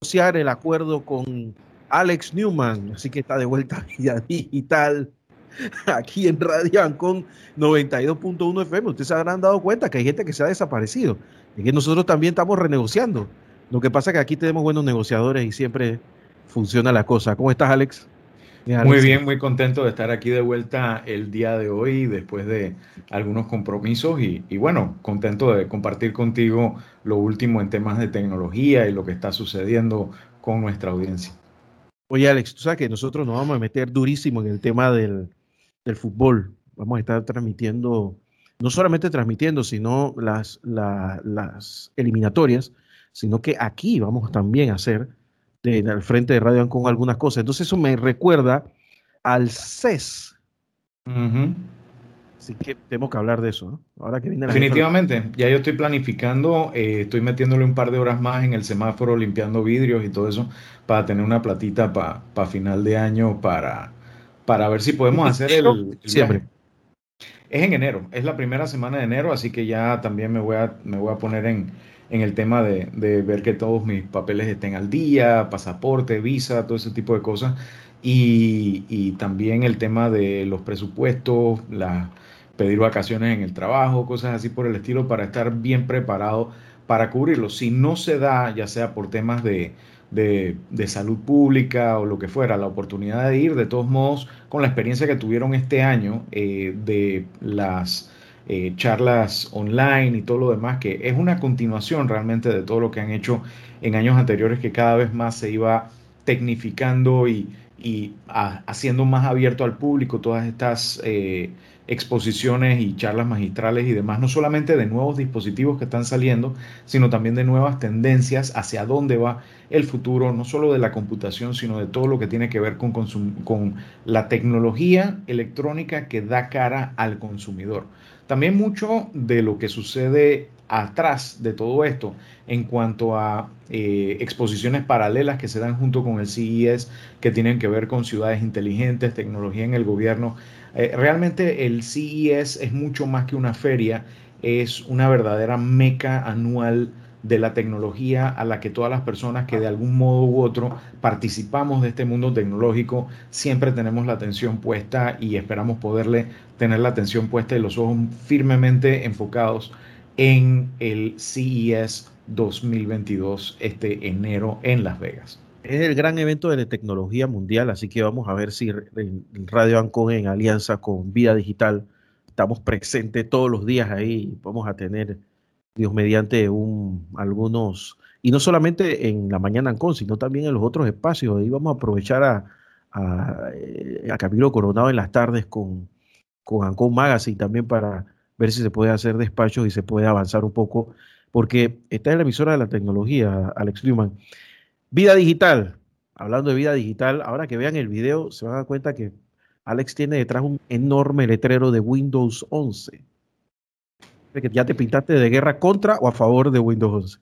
negociar el acuerdo con Alex Newman, así que está de vuelta vía digital aquí en Radio Ancon 92.1 FM. Ustedes se habrán dado cuenta que hay gente que se ha desaparecido y que nosotros también estamos renegociando. Lo que pasa es que aquí tenemos buenos negociadores y siempre funciona la cosa. ¿Cómo estás, Alex? Muy bien, muy contento de estar aquí de vuelta el día de hoy después de algunos compromisos y, bueno, contento de compartir contigo lo último en temas de tecnología y lo que está sucediendo con nuestra audiencia. Oye, Alex, tú sabes que nosotros nos vamos a meter durísimo en el tema del, fútbol. Vamos a estar transmitiendo, no solamente transmitiendo, sino las, las eliminatorias, sino que aquí vamos también a hacer al frente de Radio con algunas cosas. Entonces eso me recuerda al CES. Así que tenemos que hablar de eso, ¿no? Ahora que viene Definitivamente, ya yo estoy planificando, eh, estoy metiéndole un par de horas más en el semáforo, limpiando vidrios y todo eso, para tener una platita para final de año, para, para ver si podemos hacer el... Siempre. Es en enero, es la primera semana de enero, así que ya también me voy a, me voy a poner en, en el tema de, ver que todos mis papeles estén al día, pasaporte, visa, todo ese tipo de cosas. Y, también el tema de los presupuestos, la, pedir vacaciones en el trabajo, cosas así por el estilo, para estar bien preparado para cubrirlo. Si no se da, ya sea por temas de, salud pública o lo que fuera, la oportunidad de ir, de todos modos, con la experiencia que tuvieron este año eh, de las eh, charlas online y todo lo demás, que es una continuación realmente de todo lo que han hecho en años anteriores, que cada vez más se iba tecnificando y, haciendo más abierto al público todas estas eh, exposiciones y charlas magistrales y demás, no solamente de nuevos dispositivos que están saliendo, sino también de nuevas tendencias hacia dónde va el futuro, no solo de la computación, sino de todo lo que tiene que ver con, con la tecnología electrónica que da cara al consumidor. También mucho de lo que sucede atrás de todo esto en cuanto a eh, exposiciones paralelas que se dan junto con el CES, que tienen que ver con ciudades inteligentes, tecnología en el gobierno. Eh, realmente el CES es mucho más que una feria, es una verdadera meca anual de la tecnología a la que todas las personas que de algún modo u otro participamos de este mundo tecnológico siempre tenemos la atención puesta y esperamos poderle tener la atención puesta y los ojos firmemente enfocados en el CES 2022 este enero en Las Vegas. Es el gran evento de la tecnología mundial, así que vamos a ver si Radio Ancon en alianza con Vida Digital estamos presentes todos los días ahí. Vamos a tener Dios mediante un, algunos, y no solamente en la mañana Ancon, sino también en los otros espacios. Ahí vamos a aprovechar a, a, eh, Camilo Coronado en las tardes con, con Ancon Magazine también para ver si se puede hacer despachos y se puede avanzar un poco, porque esta es la emisora de la tecnología, Alex Newman. Vida digital, hablando de vida digital, ahora que vean el video se van a dar cuenta que Alex tiene detrás un enorme letrero de Windows 11 que ya te pintaste de guerra contra o a favor de Windows 11?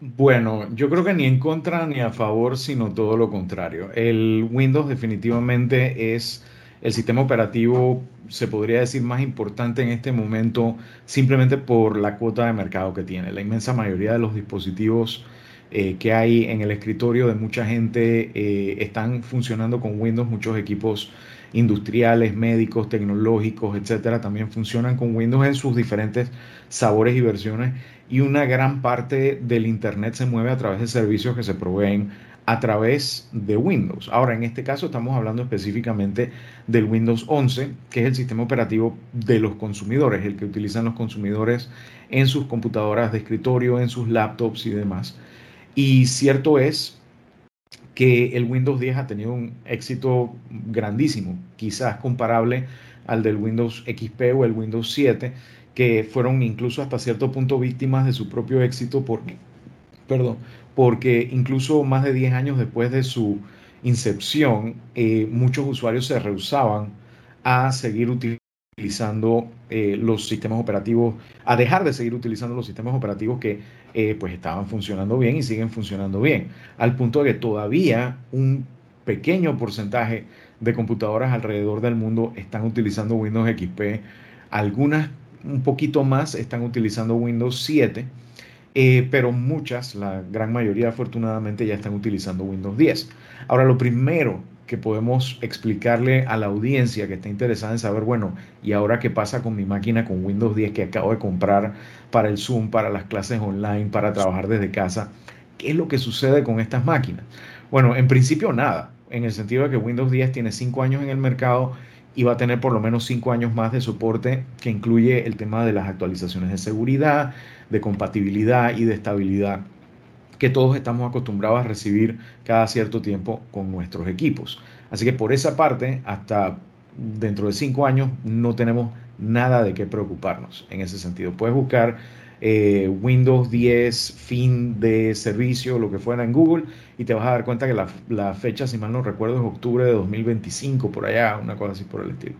Bueno, yo creo que ni en contra ni a favor, sino todo lo contrario. El Windows definitivamente es el sistema operativo, se podría decir, más importante en este momento simplemente por la cuota de mercado que tiene. La inmensa mayoría de los dispositivos eh, que hay en el escritorio de mucha gente eh, están funcionando con Windows, muchos equipos industriales, médicos, tecnológicos, etcétera, también funcionan con Windows en sus diferentes sabores y versiones. Y una gran parte del Internet se mueve a través de servicios que se proveen a través de Windows. Ahora, en este caso estamos hablando específicamente del Windows 11, que es el sistema operativo de los consumidores, el que utilizan los consumidores en sus computadoras de escritorio, en sus laptops y demás. Y cierto es que el Windows 10 ha tenido un éxito grandísimo, quizás comparable al del Windows XP o el Windows 7, que fueron incluso hasta cierto punto víctimas de su propio éxito porque, perdón, porque incluso más de 10 años después de su incepción, eh, muchos usuarios se rehusaban a seguir utilizando eh, los sistemas operativos, a dejar de seguir utilizando los sistemas operativos que eh, pues estaban funcionando bien y siguen funcionando bien, al punto de que todavía un pequeño porcentaje de computadoras alrededor del mundo están utilizando Windows XP, algunas un poquito más están utilizando Windows 7 eh, pero muchas, la gran mayoría afortunadamente ya están utilizando Windows 10. Ahora, lo primero que podemos explicarle a la audiencia que está interesada en saber, bueno, ¿y ahora qué pasa con mi máquina con Windows 10 que acabo de comprar para el Zoom, para las clases online, para trabajar desde casa? ¿Qué es lo que sucede con estas máquinas? Bueno, en principio nada, en el sentido de que Windows 10 tiene 5 años en el mercado y va a tener por lo menos 5 años más de soporte que incluye el tema de las actualizaciones de seguridad, de compatibilidad y de estabilidad que todos estamos acostumbrados a recibir cada cierto tiempo con nuestros equipos. Así que por esa parte, hasta dentro de cinco años, no tenemos nada de qué preocuparnos en ese sentido. Puedes buscar eh, Windows 10 fin de servicio, lo que fuera en Google, y te vas a dar cuenta que la, la, fecha, si mal no recuerdo, es octubre de 2025, por allá, una cosa así por el estilo.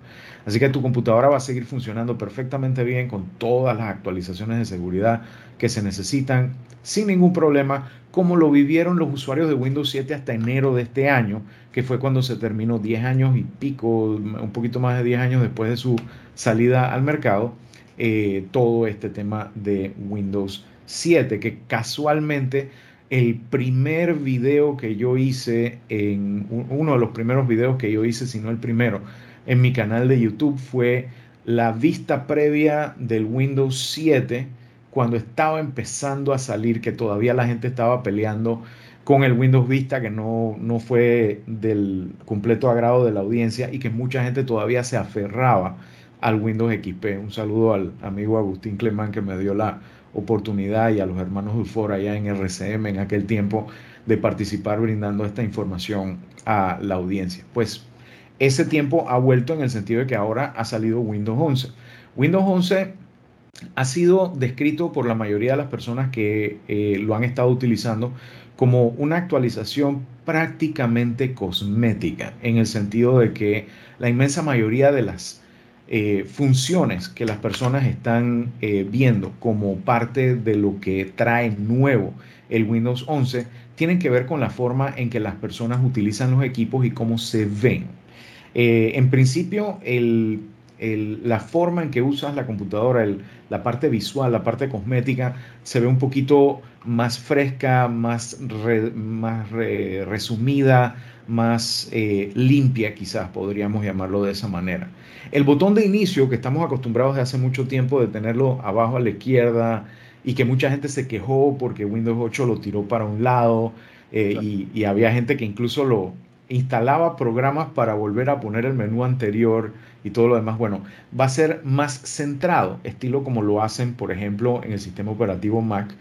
Así que tu computadora va a seguir funcionando perfectamente bien con todas las actualizaciones de seguridad que se necesitan sin ningún problema, como lo vivieron los usuarios de Windows 7 hasta enero de este año, que fue cuando se terminó 10 años y pico, un poquito más de 10 años después de su salida al mercado, eh, todo este tema de Windows 7, que casualmente el primer video que yo hice, en uno de los primeros videos que yo hice, si no el primero, en mi canal de YouTube fue la vista previa del Windows 7 cuando estaba empezando a salir, que todavía la gente estaba peleando con el Windows Vista, que no, no fue del completo agrado de la audiencia y que mucha gente todavía se aferraba al Windows XP. Un saludo al amigo Agustín Clemán que me dio la oportunidad y a los hermanos Dufor allá en RCM en aquel tiempo de participar brindando esta información a la audiencia. Pues ese tiempo ha vuelto en el sentido de que ahora ha salido Windows 11. Windows 11 ha sido descrito por la mayoría de las personas que eh, lo han estado utilizando como una actualización prácticamente cosmética, en el sentido de que la inmensa mayoría de las eh, funciones que las personas están eh, viendo como parte de lo que trae nuevo el Windows 11 tienen que ver con la forma en que las personas utilizan los equipos y cómo se ven. en principio, el la forma en que usas la computadora, la parte visual, la parte cosmética, se ve un poquito más fresca, más, más resumida, más eh, limpia quizás, podríamos llamarlo de esa manera. El botón de inicio, que estamos acostumbrados de hace mucho tiempo de tenerlo abajo a la izquierda y que mucha gente se quejó porque Windows 8 lo tiró para un lado eh, y, y había gente que incluso lo, instalaba programas para volver a poner el menú anterior y todo lo demás. Bueno, va a ser más centrado, estilo como lo hacen, por ejemplo, en el sistema operativo Mac,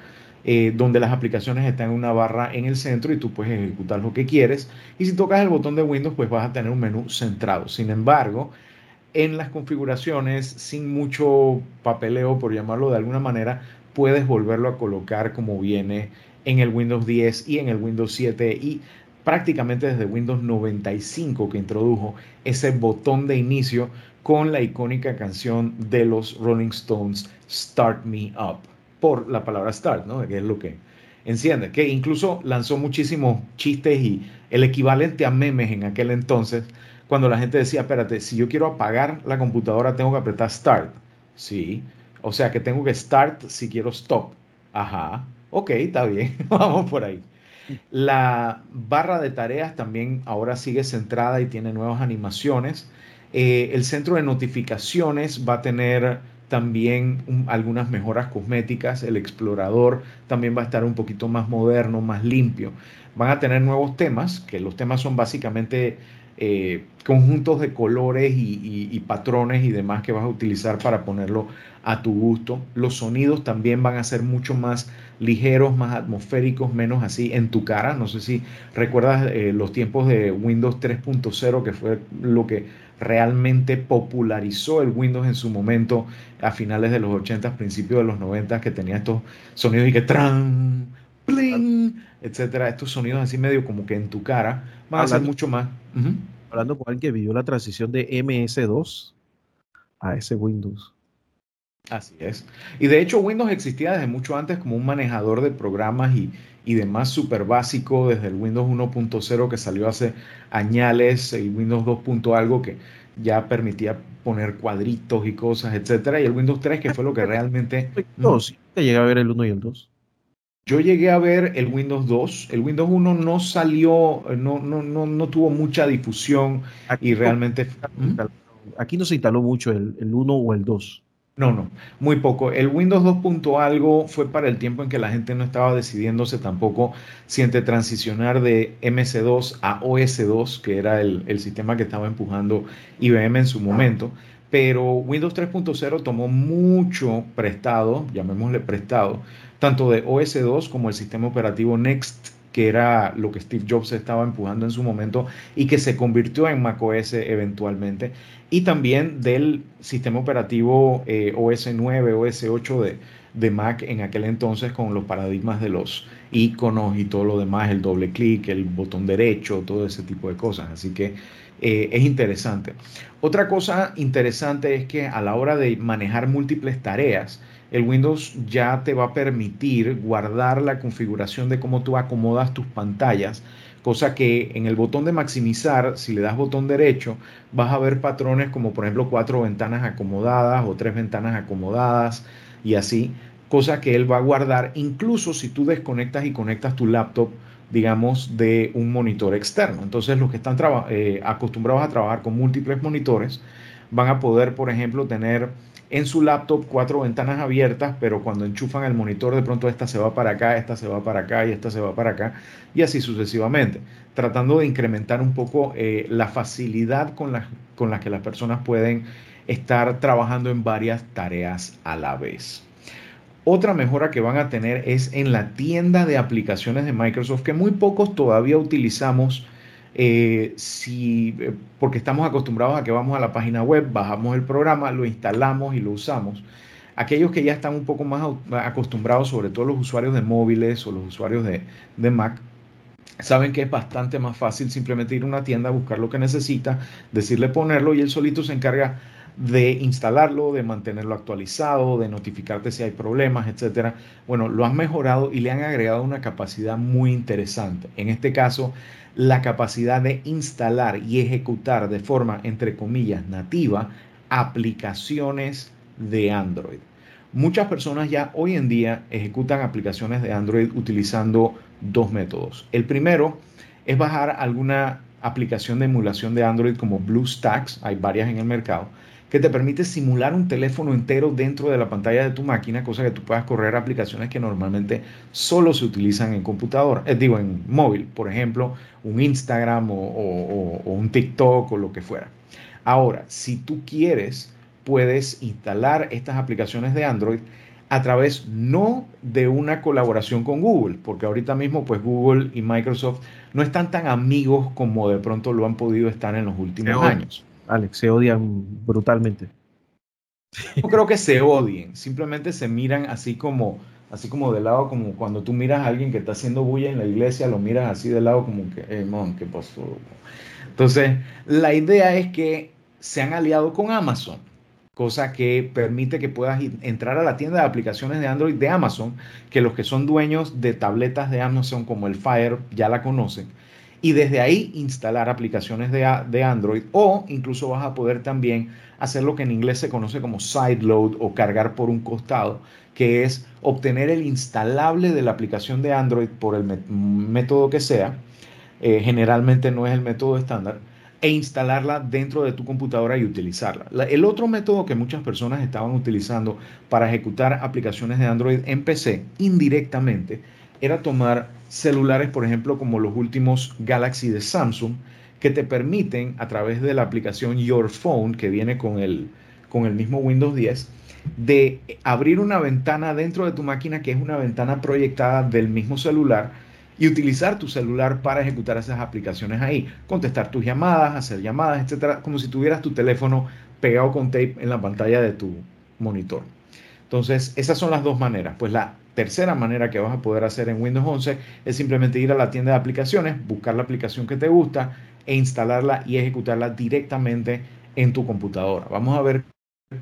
eh, donde las aplicaciones están en una barra en el centro y tú puedes ejecutar lo que quieres. Y si tocas el botón de Windows, pues vas a tener un menú centrado. Sin embargo, en las configuraciones, sin mucho papeleo, por llamarlo de alguna manera, puedes volverlo a colocar como viene en el Windows 10 y en el Windows 7 y prácticamente desde Windows 95 que introdujo ese botón de inicio con la icónica canción de los Rolling Stones, Start Me Up, por la palabra start, ¿no? Que es lo que enciende, que incluso lanzó muchísimos chistes y el equivalente a memes en aquel entonces, cuando la gente decía, espérate, si yo quiero apagar la computadora tengo que apretar start. Sí, o sea que tengo que start si quiero stop. Ajá, ok, está bien, vamos por ahí. La barra de tareas también ahora sigue centrada y tiene nuevas animaciones. Eh, el centro de notificaciones va a tener también algunas mejoras cosméticas. El explorador también va a estar un poquito más moderno, más limpio. Van a tener nuevos temas, que los temas son básicamente eh, conjuntos de colores y, patrones y demás que vas a utilizar para ponerlo a tu gusto. Los sonidos también van a ser mucho más ligeros, más atmosféricos, menos así en tu cara. No sé si recuerdas eh, los tiempos de Windows 3.0, que fue lo que realmente popularizó el Windows en su momento a finales de los 80, principios de los 90, que tenía estos sonidos y que tran, bling, etcétera, estos sonidos así medio como que en tu cara, van a ser mucho más. Hablando con alguien que vivió la transición de MS2 a ese Windows. Así es. Y de hecho Windows existía desde mucho antes como un manejador de programas y, y demás súper básico, desde el Windows 1.0 que salió hace añales, el Windows 2. algo que ya permitía poner cuadritos y cosas, etcétera, y el Windows 3 que fue lo que realmente... No, sí, te llega a ver el 1 y el 2. Yo llegué a ver el Windows 2. El Windows 1 no salió, no, no, no, no tuvo mucha difusión y realmente... Aquí no se instaló mucho el, el 1 o el 2. No, no, muy poco. El Windows 2. algo fue para el tiempo en que la gente no estaba decidiéndose tampoco si entre transicionar de MC2 a OS2, que era el, el sistema que estaba empujando IBM en su momento. Pero Windows 3.0 tomó mucho prestado, llamémosle prestado, tanto de OS2 como el sistema operativo Next, que era lo que Steve Jobs estaba empujando en su momento y que se convirtió en macOS eventualmente, y también del sistema operativo OS 9, OS 8 de, de Mac en aquel entonces con los paradigmas de los iconos y todo lo demás, el doble clic, el botón derecho, todo ese tipo de cosas. Así que eh, es interesante. Otra cosa interesante es que a la hora de manejar múltiples tareas, el Windows ya te va a permitir guardar la configuración de cómo tú acomodas tus pantallas, cosa que en el botón de maximizar, si le das botón derecho, vas a ver patrones como por ejemplo cuatro ventanas acomodadas o tres ventanas acomodadas y así, cosa que él va a guardar incluso si tú desconectas y conectas tu laptop digamos, de un monitor externo. Entonces, los que están eh, acostumbrados a trabajar con múltiples monitores van a poder, por ejemplo, tener en su laptop cuatro ventanas abiertas, pero cuando enchufan el monitor de pronto esta se va para acá, esta se va para acá y esta se va para acá y así sucesivamente, tratando de incrementar un poco eh, la facilidad con la, con la que las personas pueden estar trabajando en varias tareas a la vez. Otra mejora que van a tener es en la tienda de aplicaciones de Microsoft, que muy pocos todavía utilizamos eh, si, eh, porque estamos acostumbrados a que vamos a la página web, bajamos el programa, lo instalamos y lo usamos. Aquellos que ya están un poco más acostumbrados, sobre todo los usuarios de móviles o los usuarios de, de Mac, saben que es bastante más fácil simplemente ir a una tienda, buscar lo que necesita, decirle ponerlo y él solito se encarga de instalarlo, de mantenerlo actualizado, de notificarte si hay problemas, etcétera. Bueno, lo han mejorado y le han agregado una capacidad muy interesante. En este caso, la capacidad de instalar y ejecutar de forma, entre comillas, nativa aplicaciones de Android. Muchas personas ya hoy en día ejecutan aplicaciones de Android utilizando dos métodos. El primero es bajar alguna aplicación de emulación de Android como BlueStacks, hay varias en el mercado, que te permite simular un teléfono entero dentro de la pantalla de tu máquina, cosa que tú puedas correr aplicaciones que normalmente solo se utilizan en computadora, eh, digo en móvil, por ejemplo, un Instagram o, un TikTok o lo que fuera. Ahora, si tú quieres, puedes instalar estas aplicaciones de Android a través no de una colaboración con Google, porque ahorita mismo pues Google y Microsoft no están tan amigos como de pronto lo han podido estar en los últimos años. Alex, se odian brutalmente. No creo que se odien, simplemente se miran así como, así como de lado, como cuando tú miras a alguien que está haciendo bulla en la iglesia, lo miras así de lado como que, hey, mon, ¿qué pasó? Entonces, la idea es que se han aliado con Amazon, cosa que permite que puedas entrar a la tienda de aplicaciones de Android de Amazon, que los que son dueños de tabletas de Amazon como el Fire ya la conocen y desde ahí instalar aplicaciones de, de, Android o incluso vas a poder también hacer lo que en inglés se conoce como sideload o cargar por un costado, que es obtener el instalable de la aplicación de Android por el método que sea, eh, generalmente no es el método estándar, e instalarla dentro de tu computadora y utilizarla. el otro método que muchas personas estaban utilizando para ejecutar aplicaciones de Android en PC indirectamente era tomar celulares, por ejemplo, como los últimos Galaxy de Samsung, que te permiten a través de la aplicación Your Phone, que viene con el, con el mismo Windows 10, de abrir una ventana dentro de tu máquina que es una ventana proyectada del mismo celular y utilizar tu celular para ejecutar esas aplicaciones ahí, contestar tus llamadas, hacer llamadas, etcétera, como si tuvieras tu teléfono pegado con tape en la pantalla de tu monitor. Entonces, esas son las dos maneras. Pues la tercera manera que vas a poder hacer en Windows 11 es simplemente ir a la tienda de aplicaciones, buscar la aplicación que te gusta e instalarla y ejecutarla directamente en tu computadora. Vamos a ver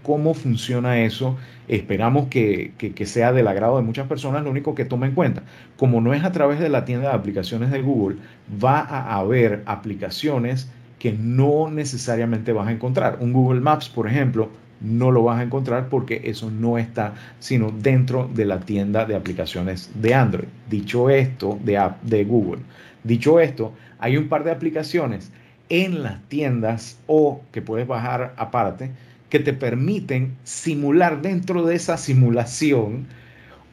cómo funciona eso. Esperamos que, sea del agrado de muchas personas. Lo único que toma en cuenta, como no es a través de la tienda de aplicaciones de Google, va a haber aplicaciones que no necesariamente vas a encontrar. Un Google Maps, por ejemplo, no lo vas a encontrar porque eso no está sino dentro de la tienda de aplicaciones de Android. Dicho esto, de app de Google. Dicho esto, hay un par de aplicaciones en las tiendas o que puedes bajar aparte que te permiten simular dentro de esa simulación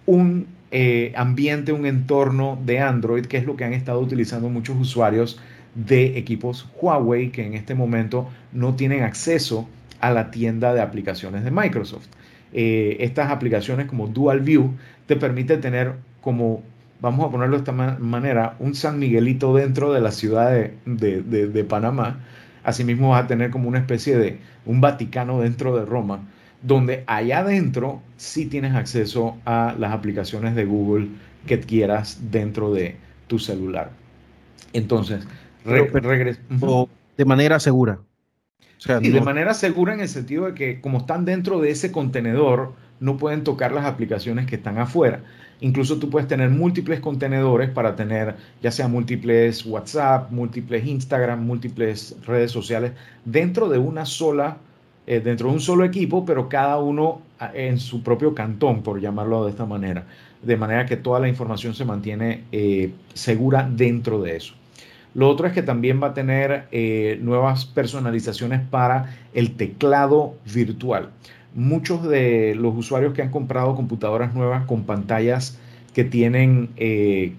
un eh, ambiente, un entorno de Android, que es lo que han estado utilizando muchos usuarios de equipos Huawei que en este momento no tienen acceso a la tienda de aplicaciones de Microsoft. Eh, estas aplicaciones como Dual View te permiten tener como, vamos a ponerlo de esta manera, un San Miguelito dentro de la ciudad de, de Panamá. Asimismo vas a tener como una especie de un Vaticano dentro de Roma, donde allá adentro sí tienes acceso a las aplicaciones de Google que quieras dentro de tu celular. Entonces, de manera segura. Y de manera segura en el sentido de que como están dentro de ese contenedor, no pueden tocar las aplicaciones que están afuera. Incluso tú puedes tener múltiples contenedores para tener ya sea múltiples WhatsApp, múltiples Instagram, múltiples redes sociales dentro de una sola, eh, dentro de un solo equipo, pero cada uno ah, en su propio cantón, por llamarlo de esta manera. De manera que toda la información se mantiene eh, segura dentro de eso. Lo otro es que también va a tener eh, nuevas personalizaciones para el teclado virtual. Muchos de los usuarios que han comprado computadoras nuevas con pantallas que tienen, eh,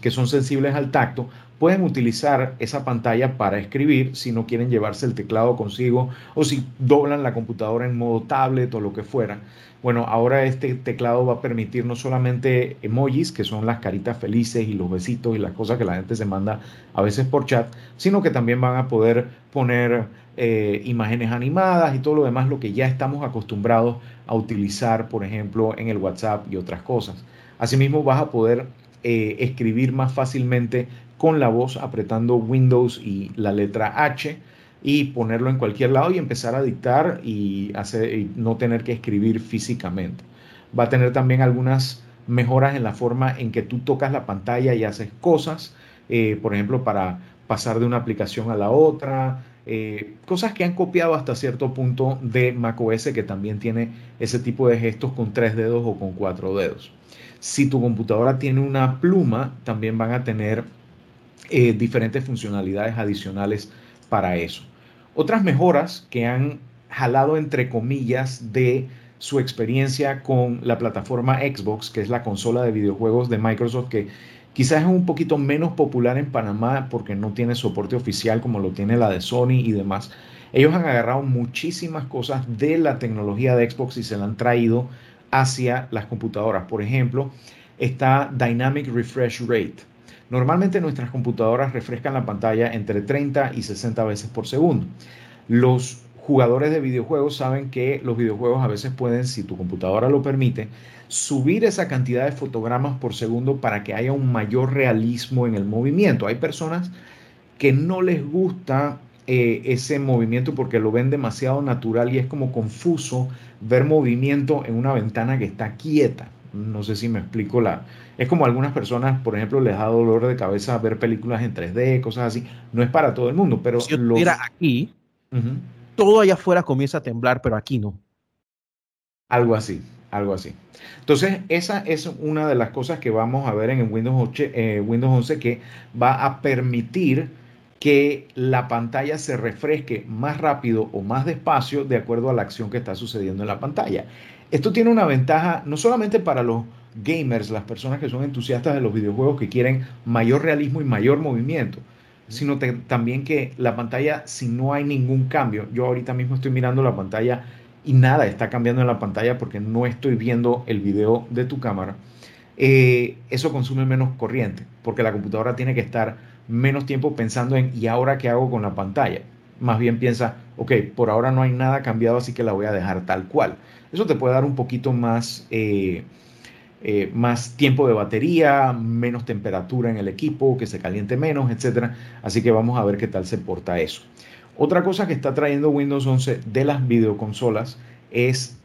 que son sensibles al tacto, pueden utilizar esa pantalla para escribir si no quieren llevarse el teclado consigo o si doblan la computadora en modo tablet o lo que fuera. Bueno, ahora este teclado va a permitir no solamente emojis, que son las caritas felices y los besitos y las cosas que la gente se manda a veces por chat, sino que también van a poder poner eh, imágenes animadas y todo lo demás, lo que ya estamos acostumbrados a utilizar, por ejemplo, en el WhatsApp y otras cosas. Asimismo, vas a poder eh, escribir más fácilmente con la voz apretando Windows y la letra H y ponerlo en cualquier lado y empezar a dictar y, hacer, no tener que escribir físicamente. Va a tener también algunas mejoras en la forma en que tú tocas la pantalla y haces cosas, eh, por ejemplo, para pasar de una aplicación a la otra, eh, cosas que han copiado hasta cierto punto de macOS que también tiene ese tipo de gestos con tres dedos o con cuatro dedos. Si tu computadora tiene una pluma, también van a tener eh, diferentes funcionalidades adicionales para eso. Otras mejoras que han jalado entre comillas de su experiencia con la plataforma Xbox, que es la consola de videojuegos de Microsoft, que quizás es un poquito menos popular en Panamá porque no tiene soporte oficial como lo tiene la de Sony y demás. Ellos han agarrado muchísimas cosas de la tecnología de Xbox y se la han traído hacia las computadoras. Por ejemplo, está Dynamic Refresh Rate. Normalmente nuestras computadoras refrescan la pantalla entre 30 y 60 veces por segundo. Los jugadores de videojuegos saben que los videojuegos a veces pueden, si tu computadora lo permite, subir esa cantidad de fotogramas por segundo para que haya un mayor realismo en el movimiento. Hay personas que no les gusta eh, ese movimiento porque lo ven demasiado natural y es como confuso ver movimiento en una ventana que está quieta. No sé si me explico la... Es como algunas personas, por ejemplo, les da dolor de cabeza ver películas en 3D, cosas así. No es para todo el mundo, pero... Si yo aquí, todo allá afuera comienza a temblar, pero aquí no. Algo así, algo así. Entonces, esa es una de las cosas que vamos a ver en el Windows 11, eh, Windows 11 que va a permitir que la pantalla se refresque más rápido o más despacio de acuerdo a la acción que está sucediendo en la pantalla. Esto tiene una ventaja no solamente para los gamers, las personas que son entusiastas de los videojuegos que quieren mayor realismo y mayor movimiento, sino también que la pantalla, si no hay ningún cambio, yo ahorita mismo estoy mirando la pantalla y nada está cambiando en la pantalla porque no estoy viendo el video de tu cámara, eh, eso consume menos corriente, porque la computadora tiene que estar menos tiempo pensando en ¿y ahora qué hago con la pantalla? Más bien piensa, ok, por ahora no hay nada cambiado, así que la voy a dejar tal cual. Eso te puede dar un poquito más, eh, eh, más tiempo de batería, menos temperatura en el equipo, que se caliente menos, etc. Así que vamos a ver qué tal se porta eso. Otra cosa que está trayendo Windows 11 de las videoconsolas es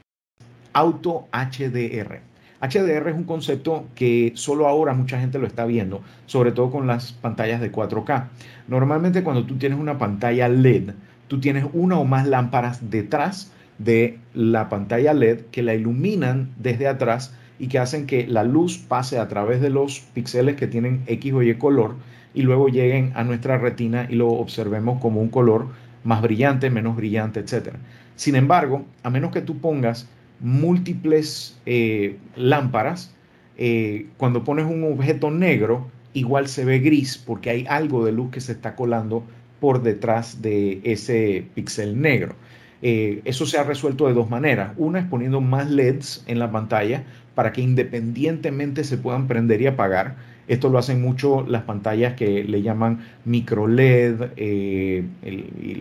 Auto HDR. HDR es un concepto que solo ahora mucha gente lo está viendo, sobre todo con las pantallas de 4K. Normalmente cuando tú tienes una pantalla LED, tú tienes una o más lámparas detrás de la pantalla LED que la iluminan desde atrás y que hacen que la luz pase a través de los píxeles que tienen X o Y color y luego lleguen a nuestra retina y lo observemos como un color más brillante, menos brillante, etc. Sin embargo, a menos que tú pongas múltiples eh, lámparas, eh, cuando pones un objeto negro, igual se ve gris porque hay algo de luz que se está colando por detrás de ese píxel negro. Eh, eso se ha resuelto de dos maneras. Una es poniendo más LEDs en la pantalla para que independientemente se puedan prender y apagar. Esto lo hacen mucho las pantallas que le llaman micro LED, eh,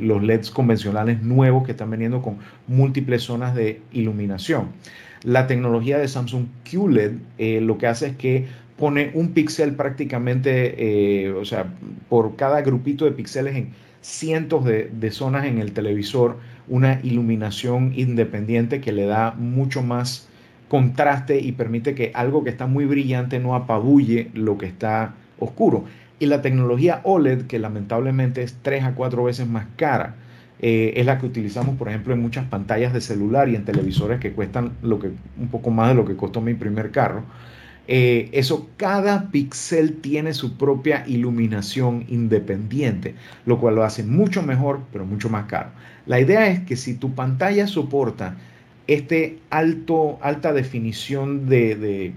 los LEDs convencionales nuevos que están veniendo con múltiples zonas de iluminación. La tecnología de Samsung QLED eh, lo que hace es que pone un píxel prácticamente, o sea, por cada grupito de píxeles en cientos de, zonas en el televisor, una iluminación independiente que le da mucho más contraste y permite que algo que está muy brillante no apabulle lo que está oscuro. Y la tecnología OLED, que lamentablemente es tres a cuatro veces más cara, eh, es la que utilizamos, por ejemplo, en muchas pantallas de celular y en televisores que cuestan lo que, un poco más de lo que costó mi primer carro. Eh, eso, cada píxel tiene su propia iluminación independiente, lo cual lo hace mucho mejor, pero mucho más caro. La idea es que si tu pantalla soporta este alto, alta definición de,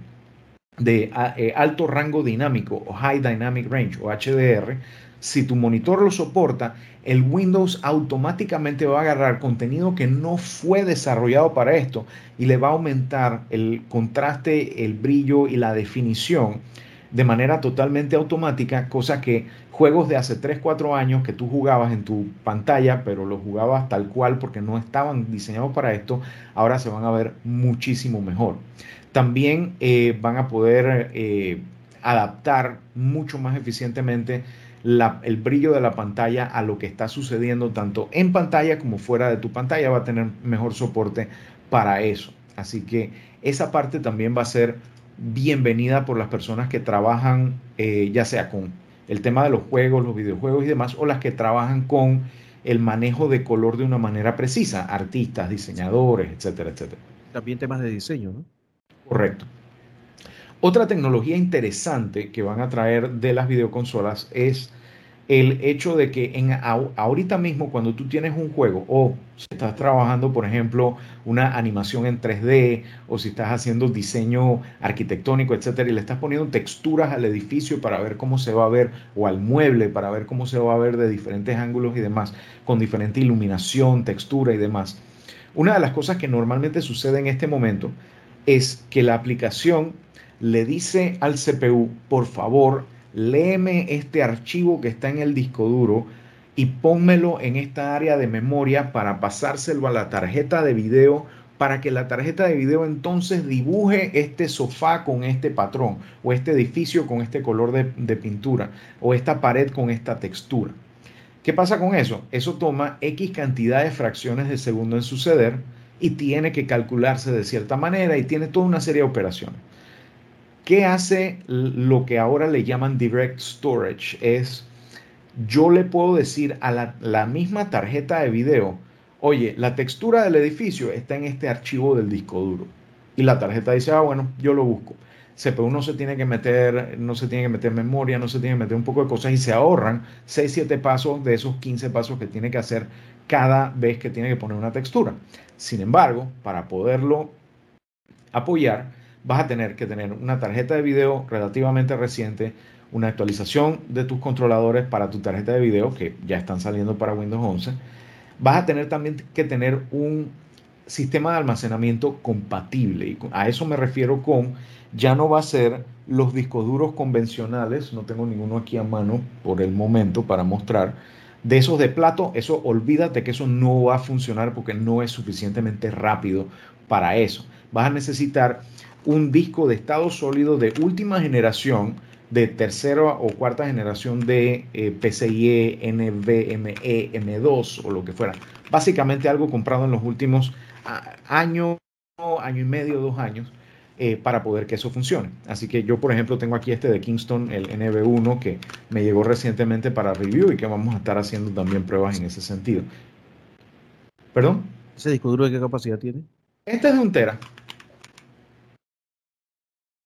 de, eh, alto rango dinámico o High Dynamic Range o HDR, si tu monitor lo soporta, el Windows automáticamente va a agarrar contenido que no fue desarrollado para esto y le va a aumentar el contraste, el brillo y la definición de manera totalmente automática, cosa que juegos de hace 3, 4 años que tú jugabas en tu pantalla, pero los jugabas tal cual porque no estaban diseñados para esto, ahora se van a ver muchísimo mejor. También eh, van a poder eh, adaptar mucho más eficientemente el brillo de la pantalla a lo que está sucediendo tanto en pantalla como fuera de tu pantalla va a tener mejor soporte para eso. Así que esa parte también va a ser bienvenida por las personas que trabajan eh, ya sea con el tema de los juegos, los videojuegos y demás, o las que trabajan con el manejo de color de una manera precisa, artistas, diseñadores, etcétera, etcétera. También temas de diseño, ¿no? Correcto. Otra tecnología interesante que van a traer de las videoconsolas es el hecho de que en, ahorita mismo cuando tú tienes un juego o si estás trabajando, por ejemplo, una animación en 3D o si estás haciendo diseño arquitectónico, etcétera, y le estás poniendo texturas al edificio para ver cómo se va a ver o al mueble para ver cómo se va a ver de diferentes ángulos y demás, con diferente iluminación, textura y demás. Una de las cosas que normalmente sucede en este momento es que la aplicación le dice al CPU, por favor, léeme este archivo que está en el disco duro y pónmelo en esta área de memoria para pasárselo a la tarjeta de video para que la tarjeta de video entonces dibuje este sofá con este patrón o este edificio con este color de, de pintura o esta pared con esta textura. ¿Qué pasa con eso? Eso toma X cantidad de fracciones de segundo en suceder y tiene que calcularse de cierta manera y tiene toda una serie de operaciones. ¿Qué hace lo que ahora le llaman direct storage? Es, yo le puedo decir a la, misma tarjeta de video, oye, la textura del edificio está en este archivo del disco duro. Y la tarjeta dice, ah, bueno, yo lo busco. CPU no se tiene que meter, no se tiene que meter memoria, no se tiene que meter un poco de cosas y se ahorran 6, 7 pasos de esos 15 pasos que tiene que hacer cada vez que tiene que poner una textura. Sin embargo, para poderlo apoyar, vas a tener que tener una tarjeta de video relativamente reciente, una actualización de tus controladores para tu tarjeta de video, que ya están saliendo para Windows 11. Vas a tener también que tener un sistema de almacenamiento compatible. Y a eso me refiero con, ya no va a ser los discos duros convencionales, no tengo ninguno aquí a mano por el momento para mostrar, de esos de plato, eso olvídate que eso no va a funcionar porque no es suficientemente rápido para eso. Vas a necesitar un disco de estado sólido de última generación, de tercera o cuarta generación de eh, PCIe, NVMe, M2 o lo que fuera. Básicamente algo comprado en los últimos años, año y medio, dos años, eh, para poder que eso funcione. Así que yo, por ejemplo, tengo aquí este de Kingston, el NV1, que me llegó recientemente para review y que vamos a estar haciendo también pruebas en ese sentido. ¿Perdón? ¿Ese disco duro de qué capacidad tiene? Este es de un tera.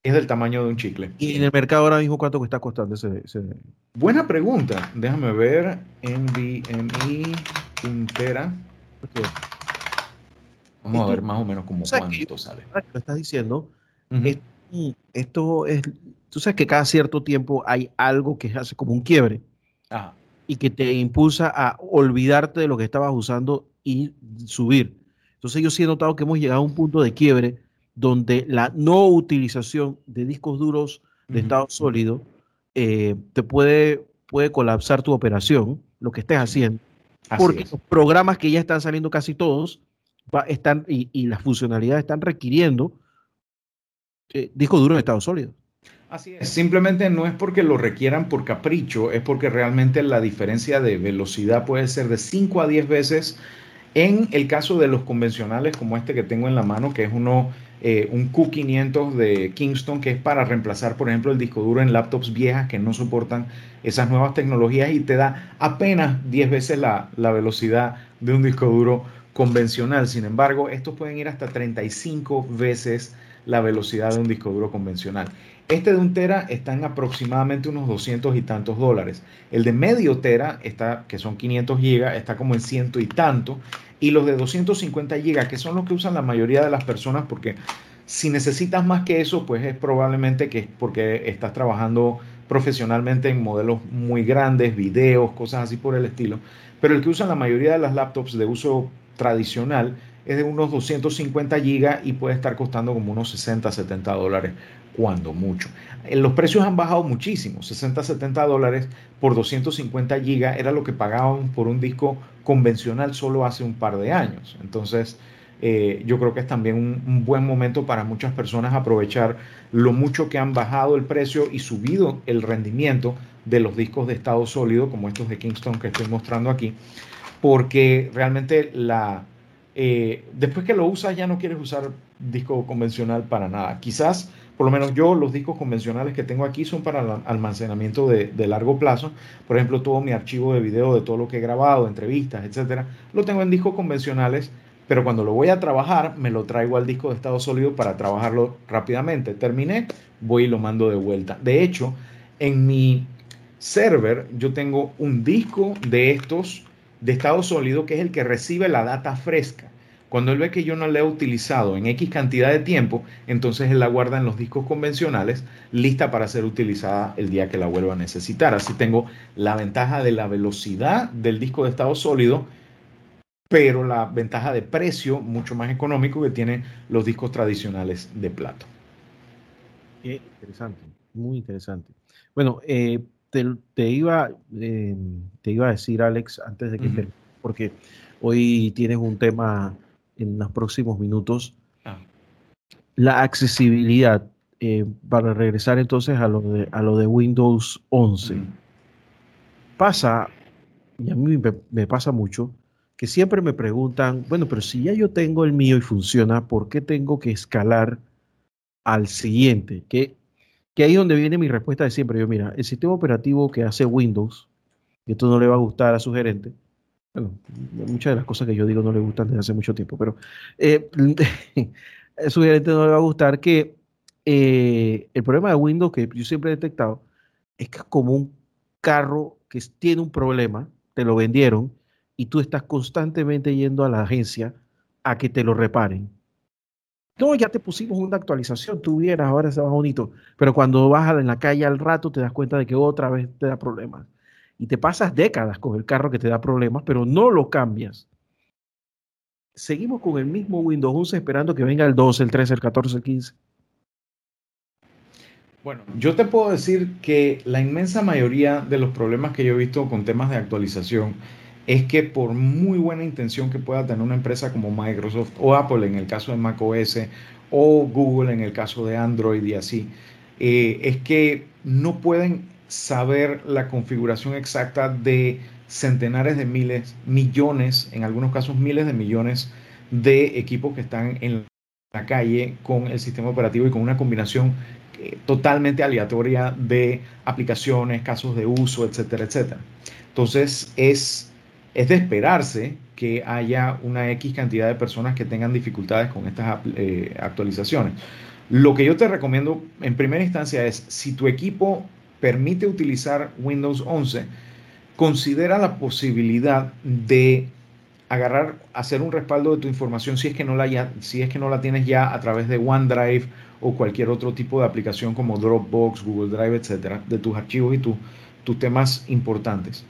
Es del tamaño de un chicle. ¿Y en el mercado ahora mismo cuánto está costando ese? Buena pregunta. Déjame ver. NVMe, un tera. Vamos a ver más o menos cuánto sale. Lo estás diciendo. esto, es. Tú sabes que cada cierto tiempo hay algo que hace como un quiebre. Y que te impulsa a olvidarte de lo que estabas usando y subir. Entonces yo sí he notado que hemos llegado a un punto de quiebre donde la no utilización de discos duros de estado sólido eh, te puede, puede colapsar tu operación, lo que estés haciendo, porque los programas que ya están saliendo casi todos están, y, las funcionalidades están requiriendo eh, discos duros de estado sólido. Así es, simplemente no es porque lo requieran por capricho, es porque realmente la diferencia de velocidad puede ser de 5 a 10 veces en el caso de los convencionales como este que tengo en la mano, que es uno, eh, un Q500 de Kingston, que es para reemplazar, por ejemplo, el disco duro en laptops viejas que no soportan esas nuevas tecnologías y te da apenas 10 veces la, la velocidad de un disco duro convencional. Sin embargo, estos pueden ir hasta 35 veces la velocidad de un disco duro convencional. Este de un tera está en aproximadamente unos 200 y tantos dólares. El de medio tera, está, que son 500 gigas, está como en ciento y tanto. Y los de 250 gigas, que son los que usan la mayoría de las personas, porque si necesitas más que eso, pues es probablemente que es porque estás trabajando profesionalmente en modelos muy grandes, videos, cosas así por el estilo. Pero el que usan la mayoría de las laptops de uso tradicional es de unos 250 gigas y puede estar costando como unos 60, 70 dólares cuando mucho. Eh, los precios han bajado muchísimo, 60, 70 dólares por 250 gigas era lo que pagaban por un disco convencional solo hace un par de años. Entonces, eh, yo creo que es también un, buen momento para muchas personas aprovechar lo mucho que han bajado el precio y subido el rendimiento de los discos de estado sólido, como estos de Kingston que estoy mostrando aquí, porque realmente la, eh, después que lo usas ya no quieres usar disco convencional para nada. Quizás por lo menos yo, los discos convencionales que tengo aquí son para almacenamiento de, largo plazo. Por ejemplo, todo mi archivo de video de todo lo que he grabado, entrevistas, etcétera, lo tengo en discos convencionales, pero cuando lo voy a trabajar, me lo traigo al disco de estado sólido para trabajarlo rápidamente. Terminé, voy y lo mando de vuelta. De hecho, en mi server yo tengo un disco de estos de estado sólido que es el que recibe la data fresca. Cuando él ve que yo no la he utilizado en X cantidad de tiempo, entonces él la guarda en los discos convencionales, lista para ser utilizada el día que la vuelva a necesitar. Así tengo la ventaja de la velocidad del disco de estado sólido, pero la ventaja de precio mucho más económico que tienen los discos tradicionales de plato. Qué interesante, muy interesante. Bueno, eh, te, iba, eh, te iba a decir, Alex, antes de que porque hoy tienes un tema en los próximos minutos. Ah. La accesibilidad, eh, para regresar entonces a lo de, a lo de Windows 11, pasa, y a mí me, pasa mucho, que siempre me preguntan, bueno, pero si ya yo tengo el mío y funciona, ¿por qué tengo que escalar al siguiente? Que, que ahí es donde viene mi respuesta de siempre. Yo, mira, el sistema operativo que hace Windows, y esto no le va a gustar a su gerente, bueno, muchas de las cosas que yo digo no le gustan desde hace mucho tiempo, pero eh, a su gerente no le va a gustar que eh, el problema de Windows que yo siempre he detectado es que es como un carro que tiene un problema, te lo vendieron y tú estás constantemente yendo a la agencia a que te lo reparen. No, ya te pusimos una actualización, tú vieras, ahora se va bonito, pero cuando vas en la calle al rato te das cuenta de que otra vez te da problemas y te pasas décadas con el carro que te da problemas, pero no lo cambias. Seguimos con el mismo Windows 11 esperando que venga el 12, el 13, el 14, el 15. Bueno, yo te puedo decir que la inmensa mayoría de los problemas que yo he visto con temas de actualización es que por muy buena intención que pueda tener una empresa como Microsoft o Apple en el caso de macOS o Google en el caso de Android y así, eh, es que no pueden saber la configuración exacta de centenares de miles, millones, en algunos casos miles de millones de equipos que están en la calle con el sistema operativo y con una combinación eh, totalmente aleatoria de aplicaciones, casos de uso, etcétera, etcétera. Entonces es, es de esperarse que haya una X cantidad de personas que tengan dificultades con estas eh, actualizaciones. Lo que yo te recomiendo en primera instancia es, si tu equipo permite utilizar Windows 11, considera la posibilidad de agarrar, hacer un respaldo de tu información si es que no la, ya, si es que no la tienes ya a través de OneDrive o cualquier otro tipo de aplicación como Dropbox, Google Drive, etcétera, de tus archivos y tus temas importantes.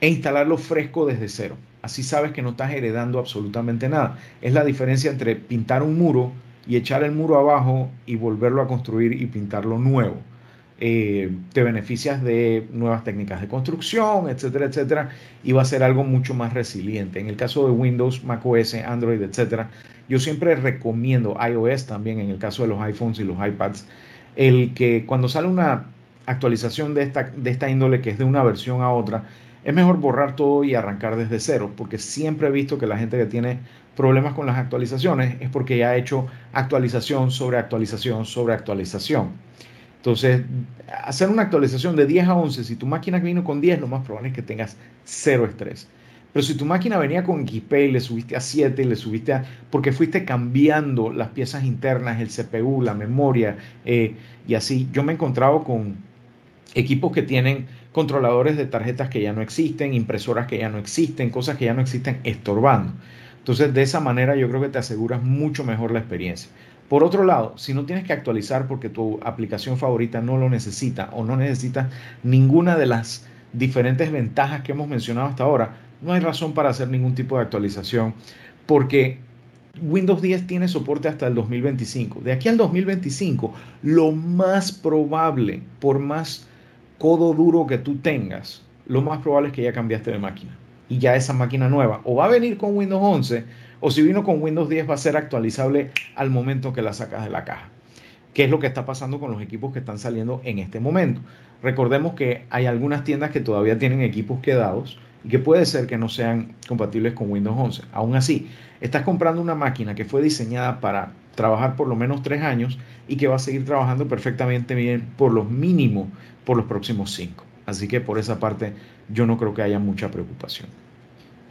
E instalarlo fresco desde cero. Así sabes que no estás heredando absolutamente nada. Es la diferencia entre pintar un muro y echar el muro abajo y volverlo a construir y pintarlo nuevo. Eh, te beneficias de nuevas técnicas de construcción, etcétera, etcétera, y va a ser algo mucho más resiliente. En el caso de Windows, macOS, Android, etcétera, yo siempre recomiendo iOS también, en el caso de los iPhones y los iPads, el que cuando sale una actualización de esta, de esta índole que es de una versión a otra, es mejor borrar todo y arrancar desde cero, porque siempre he visto que la gente que tiene problemas con las actualizaciones es porque ya ha hecho actualización sobre actualización sobre actualización. Entonces, hacer una actualización de 10 a 11, si tu máquina vino con 10, lo más probable es que tengas cero estrés. Pero si tu máquina venía con XP y le subiste a 7, le subiste a... porque fuiste cambiando las piezas internas, el CPU, la memoria, eh, y así, yo me he encontrado con equipos que tienen controladores de tarjetas que ya no existen, impresoras que ya no existen, cosas que ya no existen estorbando. Entonces, de esa manera yo creo que te aseguras mucho mejor la experiencia. Por otro lado, si no tienes que actualizar porque tu aplicación favorita no lo necesita o no necesita ninguna de las diferentes ventajas que hemos mencionado hasta ahora, no hay razón para hacer ningún tipo de actualización porque Windows 10 tiene soporte hasta el 2025. De aquí al 2025, lo más probable, por más codo duro que tú tengas, lo más probable es que ya cambiaste de máquina y ya esa máquina nueva o va a venir con Windows 11 o si vino con Windows 10 va a ser actualizable al momento que la sacas de la caja. ¿Qué es lo que está pasando con los equipos que están saliendo en este momento? Recordemos que hay algunas tiendas que todavía tienen equipos quedados y que puede ser que no sean compatibles con Windows 11. Aún así, estás comprando una máquina que fue diseñada para trabajar por lo menos tres años y que va a seguir trabajando perfectamente bien por lo mínimo por los próximos cinco. Así que por esa parte yo no creo que haya mucha preocupación.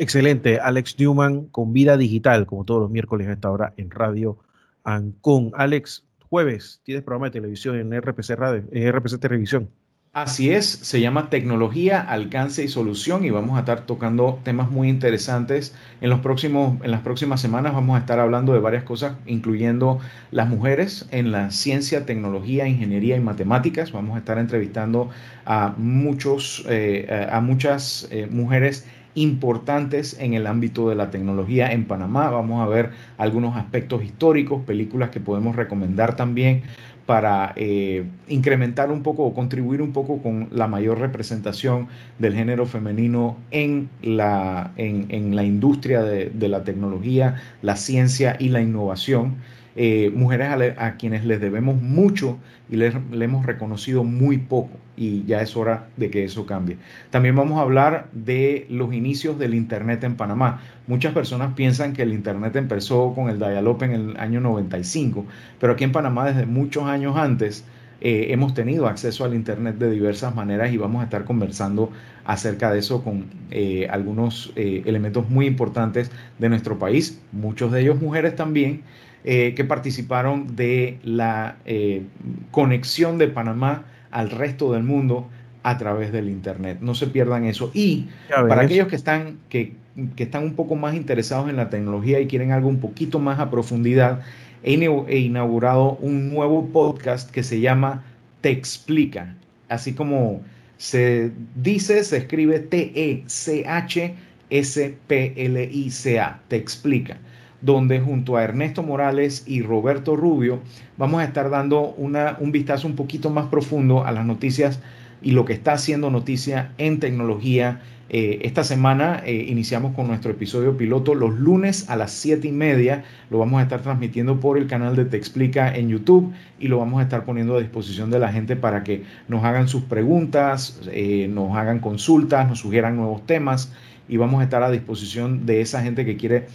Excelente, Alex Newman con Vida Digital, como todos los miércoles a esta hora en Radio Ancon. Alex, jueves tienes programa de televisión en RPC Radio, en RPC Televisión. Así es, se llama Tecnología, Alcance y Solución y vamos a estar tocando temas muy interesantes. En, los próximos, en las próximas semanas vamos a estar hablando de varias cosas, incluyendo las mujeres en la ciencia, tecnología, ingeniería y matemáticas. Vamos a estar entrevistando a, muchos, eh, a muchas eh, mujeres importantes en el ámbito de la tecnología en Panamá. Vamos a ver algunos aspectos históricos, películas que podemos recomendar también para eh, incrementar un poco o contribuir un poco con la mayor representación del género femenino en la, en, la industria de, la tecnología, la ciencia y la innovación. Eh, mujeres a, quienes les debemos mucho y les, le hemos reconocido muy poco y ya es hora de que eso cambie. También vamos a hablar de los inicios del Internet en Panamá. Muchas personas piensan que el Internet empezó con el dial-up en el año 95, pero aquí en Panamá desde muchos años antes eh, hemos tenido acceso al Internet de diversas maneras y vamos a estar conversando acerca de eso con eh, algunos elementos muy importantes de nuestro país, muchos de ellos mujeres también. Eh, que participaron de la eh, conexión de Panamá al resto del mundo a través del Internet. No se pierdan eso. Y para aquellos que están, que, que, están un poco más interesados en la tecnología y quieren algo un poquito más a profundidad, he, he inaugurado un nuevo podcast que se llama Te Explica. Así como se dice, se escribe T-E-C-H-S-P-L-I-C-A. Te Explica donde junto a Ernesto Morales y Roberto Rubio vamos a estar dando una, un vistazo un poquito más profundo a las noticias y lo que está haciendo noticia en tecnología. Eh, esta semana eh, iniciamos con nuestro episodio piloto los lunes a las 7 y media. Lo vamos a estar transmitiendo por el canal de Te Explica en YouTube y lo vamos a estar poniendo a disposición de la gente para que nos hagan sus preguntas, eh, nos hagan consultas, nos sugieran nuevos temas y vamos a estar a disposición de esa gente que quiere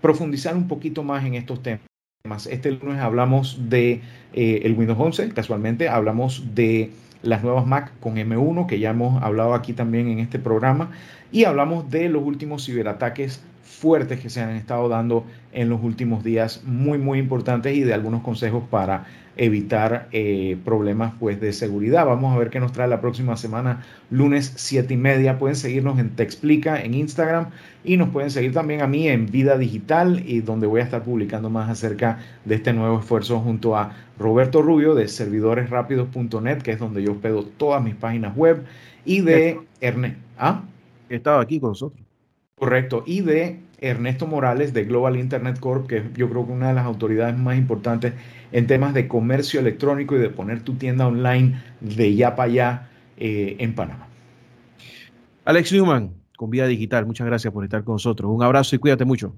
profundizar un poquito más en estos temas. Este lunes hablamos de eh, el Windows 11, casualmente hablamos de las nuevas Mac con M1, que ya hemos hablado aquí también en este programa, y hablamos de los últimos ciberataques fuertes que se han estado dando en los últimos días, muy, muy importantes, y de algunos consejos para evitar eh, problemas pues, de seguridad. Vamos a ver qué nos trae la próxima semana, lunes 7 y media. Pueden seguirnos en Te Explica en Instagram y nos pueden seguir también a mí en Vida Digital y donde voy a estar publicando más acerca de este nuevo esfuerzo junto a Roberto Rubio de servidoresrápidos.net, que es donde yo hospedo todas mis páginas web, y de Ernest. ¿Ah? Estaba aquí con nosotros. Correcto, y de Ernesto Morales de Global Internet Corp, que yo creo que una de las autoridades más importantes en temas de comercio electrónico y de poner tu tienda online de ya para allá eh, en Panamá. Alex Newman, con Vida Digital, muchas gracias por estar con nosotros. Un abrazo y cuídate mucho.